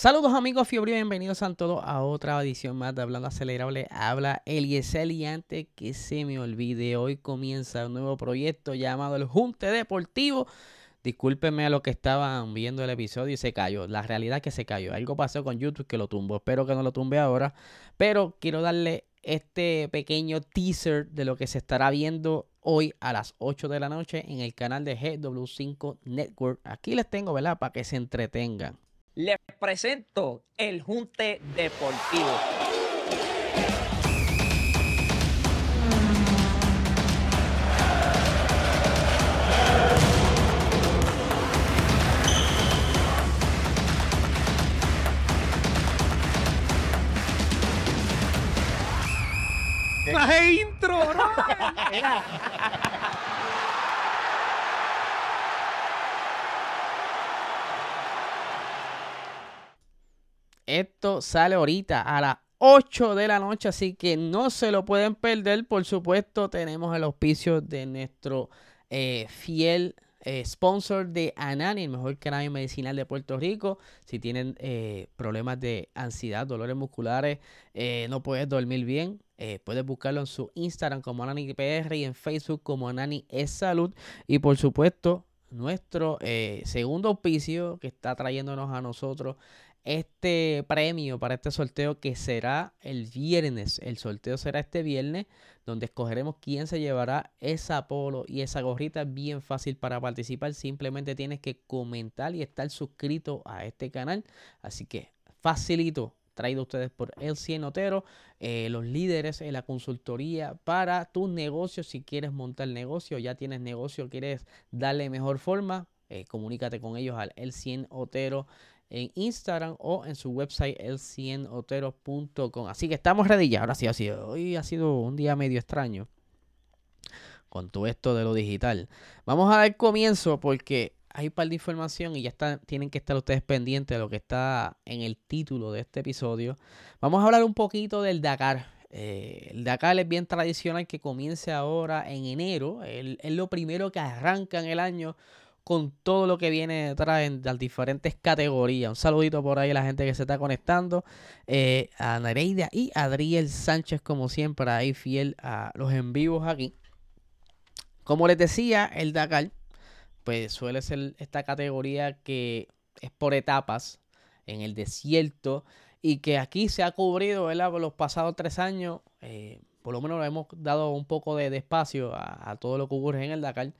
Saludos amigos Fiebre, bienvenidos a todos a otra edición más de Hablando Acelerable. Habla Eliezer y antes que se me olvide, hoy comienza un nuevo proyecto llamado El Junte Deportivo. Discúlpenme a los que estaban viendo el episodio y se cayó. La realidad es que se cayó. Algo pasó con YouTube que lo tumbó. Espero que no lo tumbe ahora. Pero quiero darle este pequeño teaser de lo que se estará viendo hoy a las 8 de la noche en el canal de GW5 Network. Aquí les tengo, ¿verdad? Para que se entretengan les presento el Junte Deportivo. ¡La intro! ¿no? Sale ahorita a las 8 de la noche, así que no se lo pueden perder. Por supuesto, tenemos el auspicio de nuestro eh, fiel eh, sponsor de Anani, el mejor canal medicinal de Puerto Rico. Si tienen eh, problemas de ansiedad, dolores musculares, no puedes dormir bien, puedes buscarlo en su Instagram como AnaniPR y en Facebook como Anani es Salud. Y por supuesto, nuestro segundo auspicio que está trayéndonos a nosotros este premio para este sorteo que será el viernes. El sorteo será este viernes donde escogeremos quién se llevará esa polo y esa gorrita bien fácil para participar. Simplemente tienes que comentar y estar suscrito a este canal. Así que facilito traído a ustedes por El Cien Otero, eh, los líderes en la consultoría para tu negocio. Si quieres montar negocio, ya tienes negocio, quieres darle mejor forma, eh, comunícate con ellos al El Cien Otero en Instagram o en su website el Así que estamos ready ya. Ahora sí, así, hoy ha sido un día medio extraño con todo esto de lo digital. Vamos a dar comienzo porque hay un par de información y ya están, tienen que estar ustedes pendientes de lo que está en el título de este episodio. Vamos a hablar un poquito del Dakar. Eh, el Dakar es bien tradicional que comience ahora en enero. es lo primero que arranca en el año con todo lo que viene detrás en las diferentes categorías. Un saludito por ahí a la gente que se está conectando. Eh, a Nereida y Adriel Sánchez, como siempre, ahí fiel a los en vivos aquí. Como les decía, el Dakar, pues suele ser esta categoría que es por etapas en el desierto y que aquí se ha cubrido ¿verdad? por los pasados tres años. Eh, por lo menos le hemos dado un poco de, espacio a, a, todo lo que ocurre en el Dakar.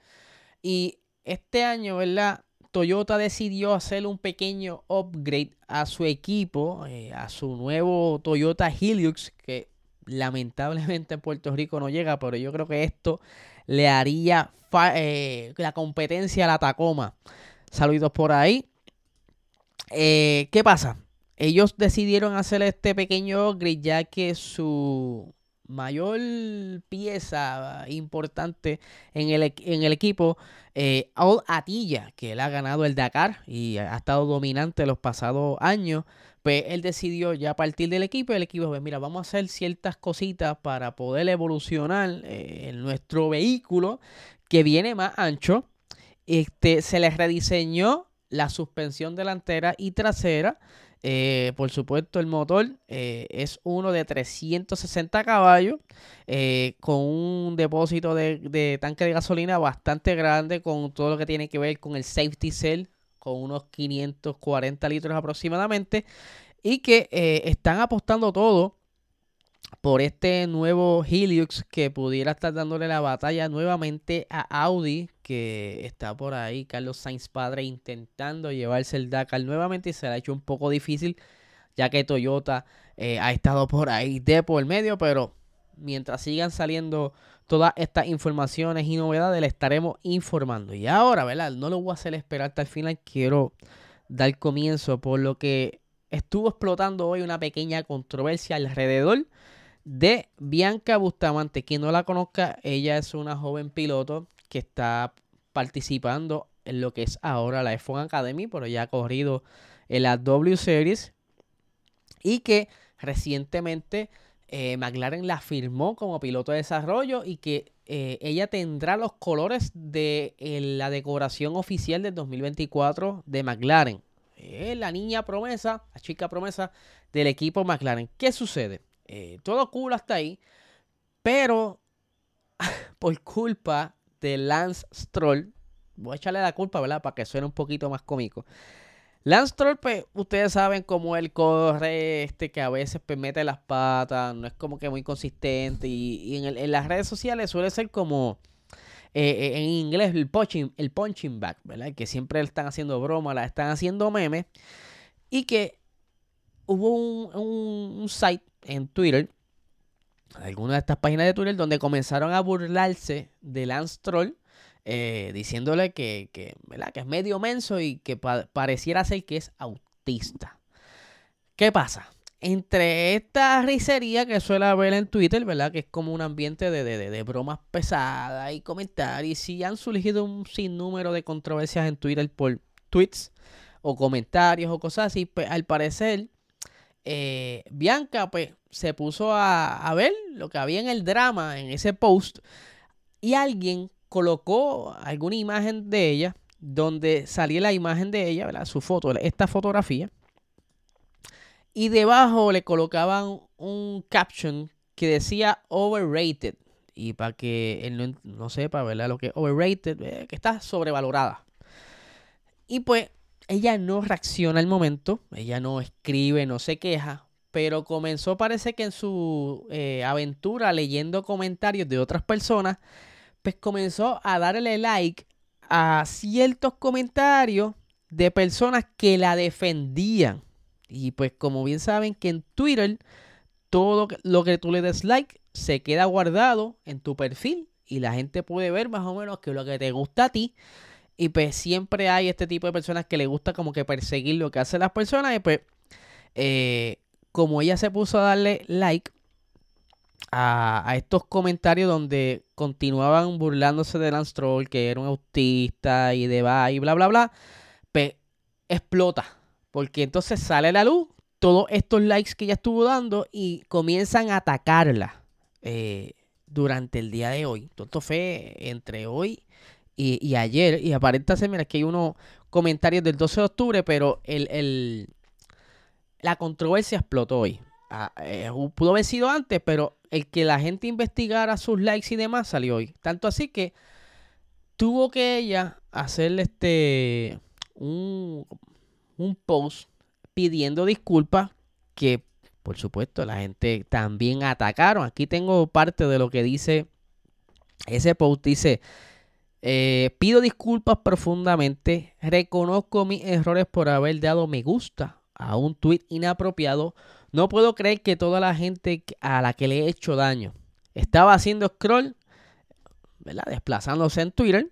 Y este año, ¿verdad? Toyota decidió hacer un pequeño upgrade a su equipo, eh, a su nuevo Toyota Hilux, que lamentablemente en Puerto Rico no llega, pero yo creo que esto le haría eh, la competencia a la Tacoma. Saludos por ahí. Eh, ¿Qué pasa? Ellos decidieron hacer este pequeño upgrade ya que su mayor pieza importante en el, en el equipo, eh, Atilla, que él ha ganado el Dakar y ha estado dominante los pasados años, pues él decidió ya partir del equipo el equipo, pues mira, vamos a hacer ciertas cositas para poder evolucionar eh, nuestro vehículo que viene más ancho. Este, se les rediseñó la suspensión delantera y trasera eh, por supuesto, el motor eh, es uno de 360 caballos eh, con un depósito de, tanque de gasolina bastante grande con todo lo que tiene que ver con el safety cell con unos 540 litros aproximadamente y que están apostando todo por este nuevo Helix que pudiera estar dándole la batalla nuevamente a Audi, que está por ahí, Carlos Sainz padre, intentando llevarse el Dakar nuevamente y se le ha hecho un poco difícil, ya que Toyota eh, ha estado por ahí de por medio, pero mientras sigan saliendo todas estas informaciones y novedades, le estaremos informando. Y ahora, ¿verdad? No lo voy a hacer esperar hasta el final. Quiero dar comienzo por lo que estuvo explotando hoy una pequeña controversia alrededor de Bianca Bustamante. Quien no la conozca, ella es una joven piloto que está participando en lo que es ahora la F1 Academy, pero ya ha corrido en la W Series y que recientemente eh, McLaren la firmó como piloto de desarrollo y que eh, ella tendrá los colores de eh, la decoración oficial del 2024 de McLaren. Es la niña promesa, la chica promesa del equipo McLaren. ¿Qué sucede? todo cool hasta ahí, pero por culpa de Lance Stroll, voy a echarle la culpa, ¿verdad? Para que suene un poquito más cómico. Lance Troll, pues, ustedes saben cómo él corre, este, que a veces pues, mete las patas, no es como que muy consistente. Y, en, las redes sociales suele ser como, eh, eh, en inglés, el punching, el punching back, ¿verdad? Que siempre le están haciendo broma, la están haciendo memes. Y que hubo un, un site en Twitter, alguna de estas páginas de Twitter, donde comenzaron a burlarse de Lance Troll eh, diciéndole que, que, que es medio menso y que pareciera ser que es autista. ¿Qué pasa? Entre esta risería que suele haber en Twitter, ¿verdad? Que es como un ambiente de, de, bromas pesadas y comentarios. Y han surgido un sinnúmero de controversias en Twitter por tweets o comentarios o cosas así. Pues al parecer, eh, Bianca pues, se puso a, a ver lo que había en el drama, en ese post. Y alguien colocó alguna imagen de ella donde salía la imagen de ella, ¿verdad? su foto, esta fotografía. Y debajo le colocaban un caption que decía overrated. Y para que él no, sepa, ¿verdad? Lo que es overrated, eh, que está sobrevalorada. Y pues ella no reacciona al momento, ella no escribe, no se queja, pero comenzó parece que en su eh, aventura leyendo comentarios de otras personas, pues comenzó a darle like a ciertos comentarios de personas que la defendían. Y pues como bien saben que en Twitter todo lo que tú le des like se queda guardado en tu perfil y la gente puede ver más o menos que lo que te gusta a ti. Y pues siempre hay este tipo de personas que le gusta como que perseguir lo que hacen las personas. Y pues eh, como ella se puso a darle like a, estos comentarios donde continuaban burlándose de Lance Troll, que era un autista y de va y bla, bla, bla, pues explota. Porque entonces sale la luz todos estos likes que ella estuvo dando y comienzan a atacarla eh, durante el día de hoy. Esto fue entre hoy y, ayer. Y aparenta ser, mira, que hay unos comentarios del 12 de octubre, pero el, el, la controversia explotó hoy. Ah, eh, pudo haber sido antes, pero el que la gente investigara sus likes y demás salió hoy. Tanto así que tuvo que ella hacerle este un, un post pidiendo disculpas que por supuesto la gente también atacaron. Aquí tengo parte de lo que dice ese post. Dice, eh, pido disculpas profundamente, reconozco mis errores por haber dado me gusta a un tweet inapropiado no puedo creer que toda la gente a la que le he hecho daño estaba haciendo scroll, ¿verdad? Desplazándose en Twitter.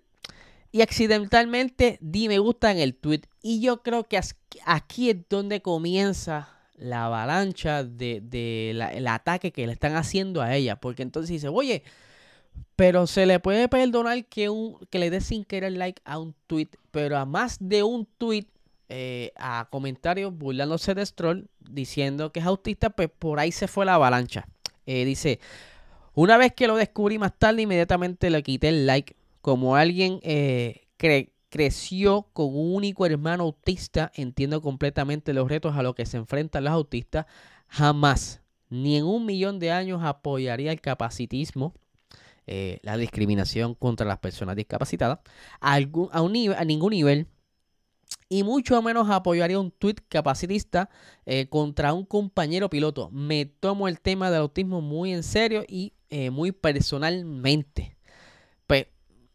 Y accidentalmente di me gusta en el tweet. Y yo creo que aquí es donde comienza la avalancha de, el ataque que le están haciendo a ella. Porque entonces dice, oye, pero se le puede perdonar que, que le dé sin querer like a un tweet. Pero a más de un tweet eh, a comentarios burlándose de Stroll, diciendo que es autista, pues por ahí se fue la avalancha. Eh, dice, una vez que lo descubrí más tarde, inmediatamente le quité el like. Como alguien eh, creció con un único hermano autista, entiendo completamente los retos a los que se enfrentan los autistas. Jamás, ni en un millón de años apoyaría el capacitismo. la discriminación contra las personas discapacitadas a ningún nivel y mucho menos apoyaría un tuit capacitista eh, contra un compañero piloto. Me tomo el tema del autismo muy en serio y eh, muy personalmente.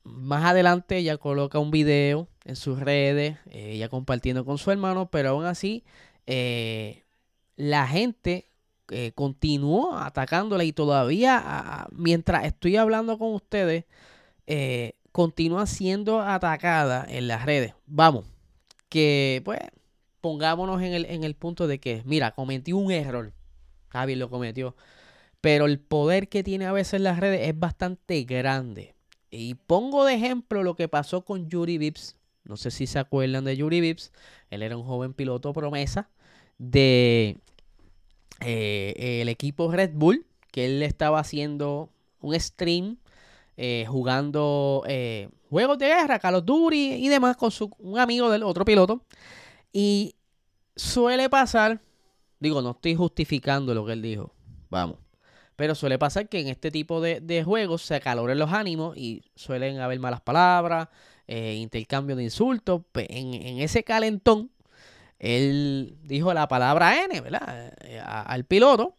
Más adelante ella coloca un video en sus redes, ella compartiendo con su hermano, pero aún así eh, la gente continuó atacándola y todavía, mientras estoy hablando con ustedes, continúa siendo atacada en las redes. Vamos, que pues pongámonos en el, en el punto de que, mira, cometió un error. Javi lo cometió. Pero el poder que tiene a veces las redes es bastante grande. Y pongo de ejemplo lo que pasó con Yuri Vips. No sé si se acuerdan de Yuri Vips. Él era un joven piloto promesa de eh, el equipo Red Bull. Que él estaba haciendo un stream eh, jugando eh, juegos de guerra, Call of y demás con su, un amigo del otro piloto. Y suele pasar, digo, no estoy justificando lo que él dijo, vamos. Pero suele pasar que en este tipo de, juegos se acaloren los ánimos y suelen haber malas palabras, eh, intercambio de insultos. En, en, ese calentón, él dijo la palabra N, ¿verdad? al piloto,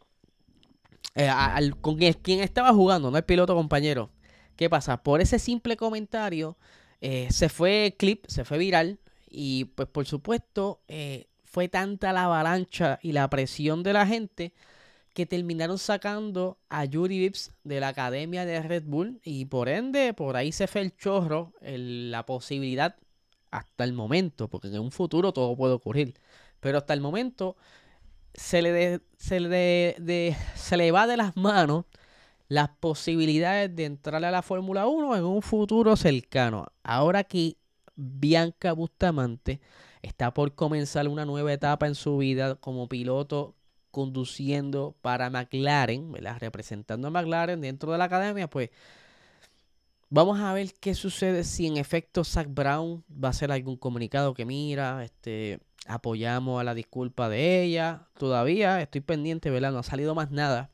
al, con quien estaba jugando, no el piloto compañero. ¿Qué pasa? Por ese simple comentario eh, se fue clip, se fue viral y pues por supuesto eh, fue tanta la avalancha y la presión de la gente que terminaron sacando a Yuri Vips de la academia de Red Bull y por ende por ahí se fue el chorro la posibilidad hasta el momento, porque en un futuro todo puede ocurrir, pero hasta el momento se le, se le, se le va de las manos las posibilidades de entrar a la Fórmula 1 en un futuro cercano. Ahora que Bianca Bustamante está por comenzar una nueva etapa en su vida como piloto conduciendo para McLaren, ¿verdad? representando a McLaren dentro de la academia, pues vamos a ver qué sucede si en efecto Zach Brown va a hacer algún comunicado que mira, este, apoyamos a la disculpa de ella. Todavía estoy pendiente, ¿verdad? No ha salido más nada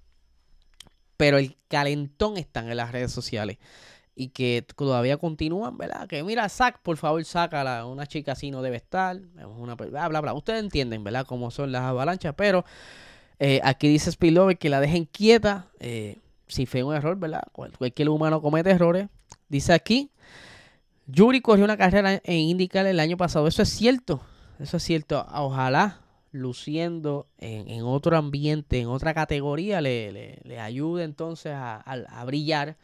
pero el calentón está en las redes sociales y que todavía continúan, ¿verdad? Que mira, sac, por favor, sácala. Una chica así no debe estar. Bla, bla, bla. Ustedes entienden, ¿verdad? Cómo son las avalanchas, pero eh, aquí dice Spillover que la dejen quieta. Eh, si fue un error, ¿verdad? Cualquier humano comete errores. Dice aquí, Yuri corrió una carrera en IndyCar el año pasado. Eso es cierto. Eso es cierto. Ojalá luciendo en, otro ambiente, en otra categoría, le, le, ayude entonces a, brillar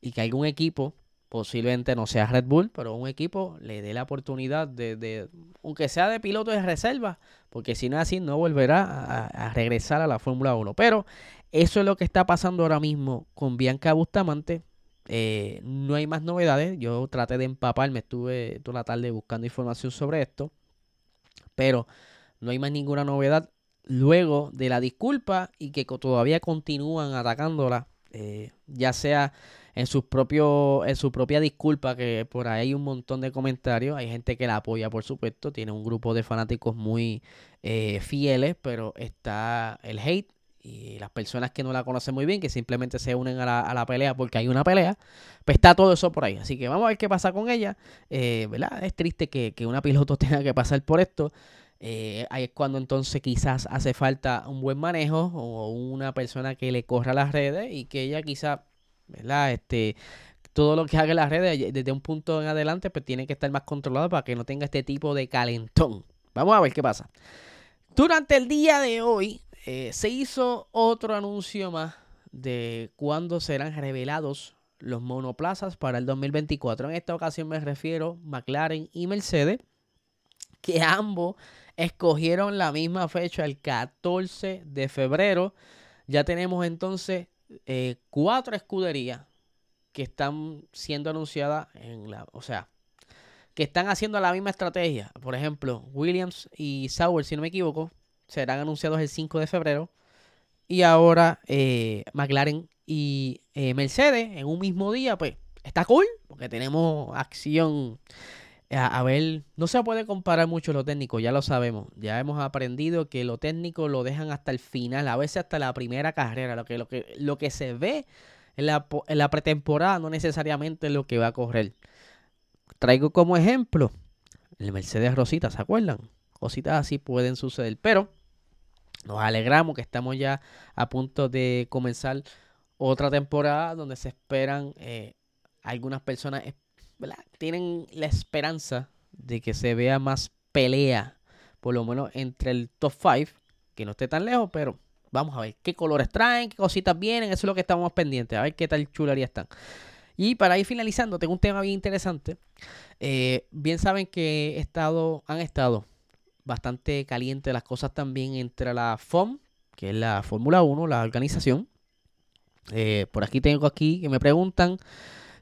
y que algún equipo, posiblemente no sea Red Bull, pero un equipo le dé la oportunidad de, aunque sea de piloto de reserva, porque si no es así, no volverá a, regresar a la Fórmula 1. Pero eso es lo que está pasando ahora mismo con Bianca Bustamante. Eh, no hay más novedades. Yo traté de empaparme, estuve toda la tarde buscando información sobre esto. Pero no hay más ninguna novedad luego de la disculpa y que todavía continúan atacándola, eh, ya sea en, sus propios, en su propia disculpa, que por ahí hay un montón de comentarios, hay gente que la apoya, por supuesto, tiene un grupo de fanáticos muy eh, fieles, pero está el hate y las personas que no la conocen muy bien, que simplemente se unen a la, a la, pelea porque hay una pelea, pues está todo eso por ahí. Así que vamos a ver qué pasa con ella. Eh, ¿verdad? Es triste que, que una piloto tenga que pasar por esto. Eh, ahí es cuando entonces quizás hace falta un buen manejo o una persona que le corra las redes y que ella quizás, ¿verdad? Este, todo lo que haga en las redes desde un punto en adelante pues tiene que estar más controlado para que no tenga este tipo de calentón. Vamos a ver qué pasa. Durante el día de hoy eh, se hizo otro anuncio más de cuándo serán revelados los monoplazas para el 2024. En esta ocasión me refiero McLaren y Mercedes, que ambos escogieron la misma fecha, el 14 de febrero. Ya tenemos entonces eh, cuatro escuderías que están siendo anunciadas en la, o sea, que están haciendo la misma estrategia. Por ejemplo, Williams y Sauer, si no me equivoco, serán anunciados el 5 de febrero. Y ahora eh, McLaren y eh, Mercedes en un mismo día, pues está cool, porque tenemos acción a, ver, no se puede comparar mucho lo técnico, ya lo sabemos. Ya hemos aprendido que lo técnico lo dejan hasta el final, a veces hasta la primera carrera. Lo que, lo que, lo que se ve en la, en la pretemporada no necesariamente es lo que va a correr. Traigo como ejemplo el Mercedes Rosita, ¿se acuerdan? Cositas así pueden suceder, pero nos alegramos que estamos ya a punto de comenzar otra temporada donde se esperan eh, algunas personas tienen la esperanza de que se vea más pelea, por lo menos entre el top 5, que no esté tan lejos, pero Vamos a ver qué colores traen, qué cositas vienen. Eso es lo que estamos pendientes. A ver qué tal chulería están. Y para ir finalizando, tengo un tema bien interesante. Eh, bien saben que he estado, han estado bastante calientes las cosas también entre la FOM, que es la Fórmula 1, la organización. Eh, por aquí tengo aquí que me preguntan,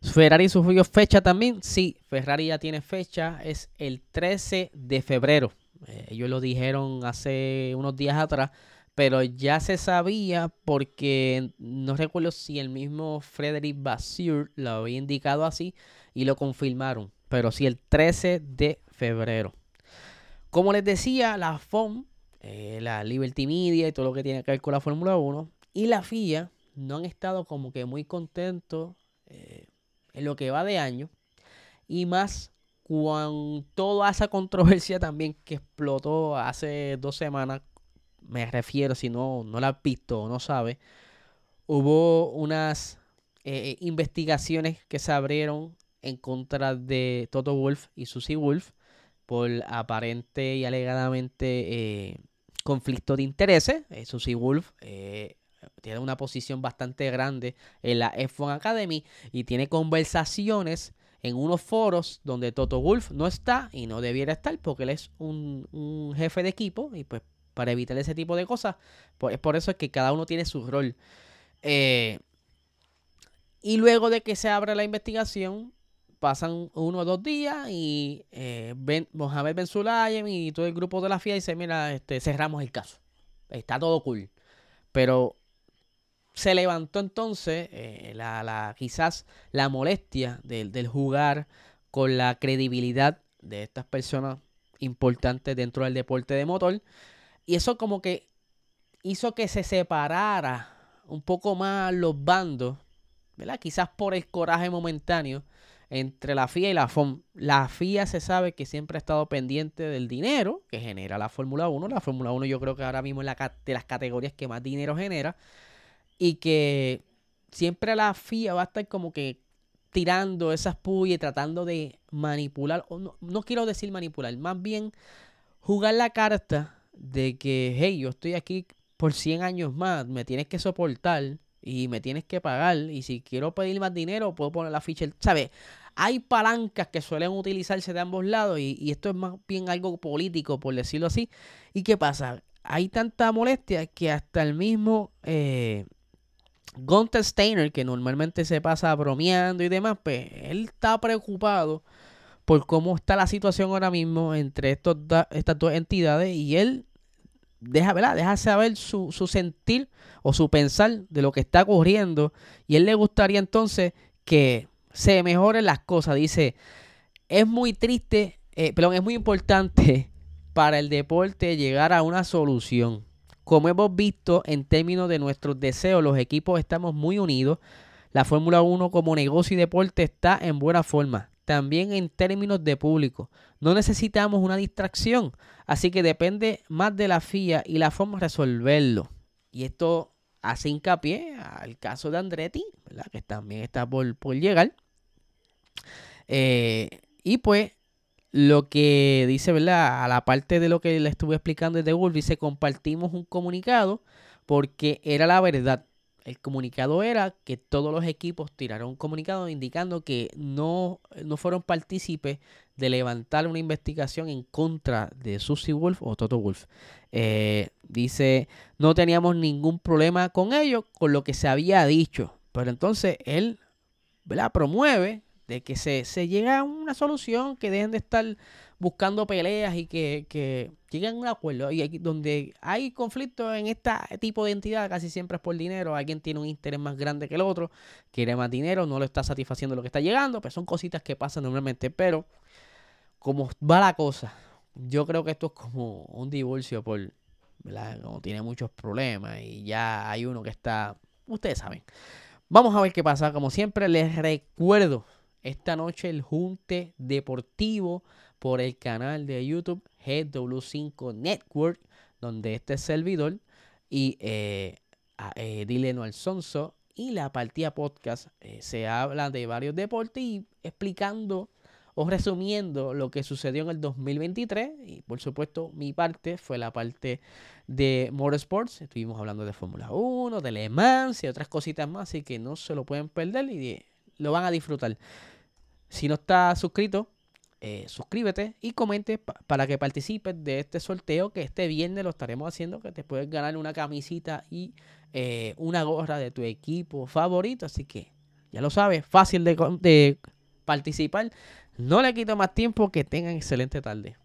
¿Ferrari sufrió fecha también? Sí, Ferrari ya tiene fecha, es el 13 de febrero. Eh, ellos lo dijeron hace unos días atrás, pero ya se sabía porque no recuerdo si el mismo Frederick Basir lo había indicado así y lo confirmaron, pero sí el 13 de febrero. Como les decía, la FOM, eh, la Liberty Media y todo lo que tiene que ver con la Fórmula 1 y la FIA no han estado como que muy contentos eh, en lo que va de año y más con toda esa controversia también que explotó hace dos semanas, me refiero si no, no la has visto o no sabes, hubo unas eh, investigaciones que se abrieron en contra de Toto Wolf y Susie Wolf por aparente y alegadamente eh, conflicto de intereses. Eh, Susie Wolf eh, tiene una posición bastante grande en la F1 Academy y tiene conversaciones en unos foros donde Toto Wolf no está y no debiera estar porque él es un, jefe de equipo y pues para evitar ese tipo de cosas, pues es por eso que cada uno tiene su rol. y luego de que se abra la investigación, pasan uno o dos días y eh, ben, Mohamed Ben Sulayem y todo el grupo de la FIA dice, mira, este, cerramos el caso. Está todo cool. Pero se levantó entonces eh, la, la, quizás la molestia del, del jugar con la credibilidad de estas personas importantes dentro del deporte de motor. Y eso como que hizo que se separara un poco más los bandos, ¿verdad? Quizás por el coraje momentáneo entre la FIA y la FOM. La FIA se sabe que siempre ha estado pendiente del dinero que genera la Fórmula 1. La Fórmula 1 yo creo que ahora mismo es la, de las categorías que más dinero genera. Y que siempre la FIA va a estar como que tirando esas puyas tratando de manipular, o no, no quiero decir manipular, más bien jugar la carta de que, hey, yo estoy aquí por 100 años más, me tienes que soportar y me tienes que pagar y si quiero pedir más dinero puedo poner la ficha, ¿sabes? Hay palancas que suelen utilizarse de ambos lados y, esto es más bien algo político, por decirlo así. ¿Y qué pasa? Hay tanta molestia que hasta el mismo eh, Gunther Steiner, que normalmente se pasa bromeando y demás, pues él está preocupado por cómo está la situación ahora mismo entre estos estas dos entidades y él deja, ¿verdad? deja saber su, su sentir o su pensar de lo que está ocurriendo y él le gustaría entonces que se mejoren las cosas. Dice, es muy triste, eh, perdón, es muy importante para el deporte llegar a una solución. Como hemos visto en términos de nuestros deseos, los equipos estamos muy unidos. La Fórmula 1 como negocio y deporte está en buena forma. También en términos de público. No necesitamos una distracción. Así que depende más de la FIA y la forma de resolverlo. Y esto hace hincapié al caso de Andretti, ¿verdad? que también está por, llegar. Eh, y pues lo que dice, ¿verdad? A la parte de lo que le estuve explicando desde Wolf, dice, compartimos un comunicado porque era la verdad. El comunicado era que todos los equipos tiraron un comunicado indicando que no, no fueron partícipes de levantar una investigación en contra de Susie Wolf o Toto Wolf. Eh, dice, no teníamos ningún problema con ello, con lo que se había dicho. Pero entonces él ¿verdad? promueve de que se, se llegue a una solución, que dejen de estar buscando peleas y que, que lleguen a un acuerdo. Y aquí, donde hay conflicto en este tipo de entidad, casi siempre es por dinero. Alguien tiene un interés más grande que el otro, quiere más dinero, no lo está satisfaciendo lo que está llegando. Pues son cositas que pasan normalmente. Pero como va la cosa, yo creo que esto es como un divorcio por. Como tiene muchos problemas y ya hay uno que está, ustedes saben. Vamos a ver qué pasa. Como siempre, les recuerdo esta noche el Junte Deportivo por el canal de YouTube GW5 Network, donde este servidor y eh, eh, Dileno Alfonso y la partida podcast eh, se habla de varios deportes y explicando o resumiendo lo que sucedió en el 2023. Y por supuesto, mi parte fue la parte de Motorsports. Estuvimos hablando de Fórmula 1, de Le Mans y otras cositas más, así que no se lo pueden perder y lo van a disfrutar. Si no está suscrito, eh, suscríbete y comente para que participes de este sorteo que este viernes lo estaremos haciendo, que te puedes ganar una camisita y eh, una gorra de tu equipo favorito. Así que ya lo sabes, fácil de, de participar. No le quito más tiempo, que tengan excelente tarde.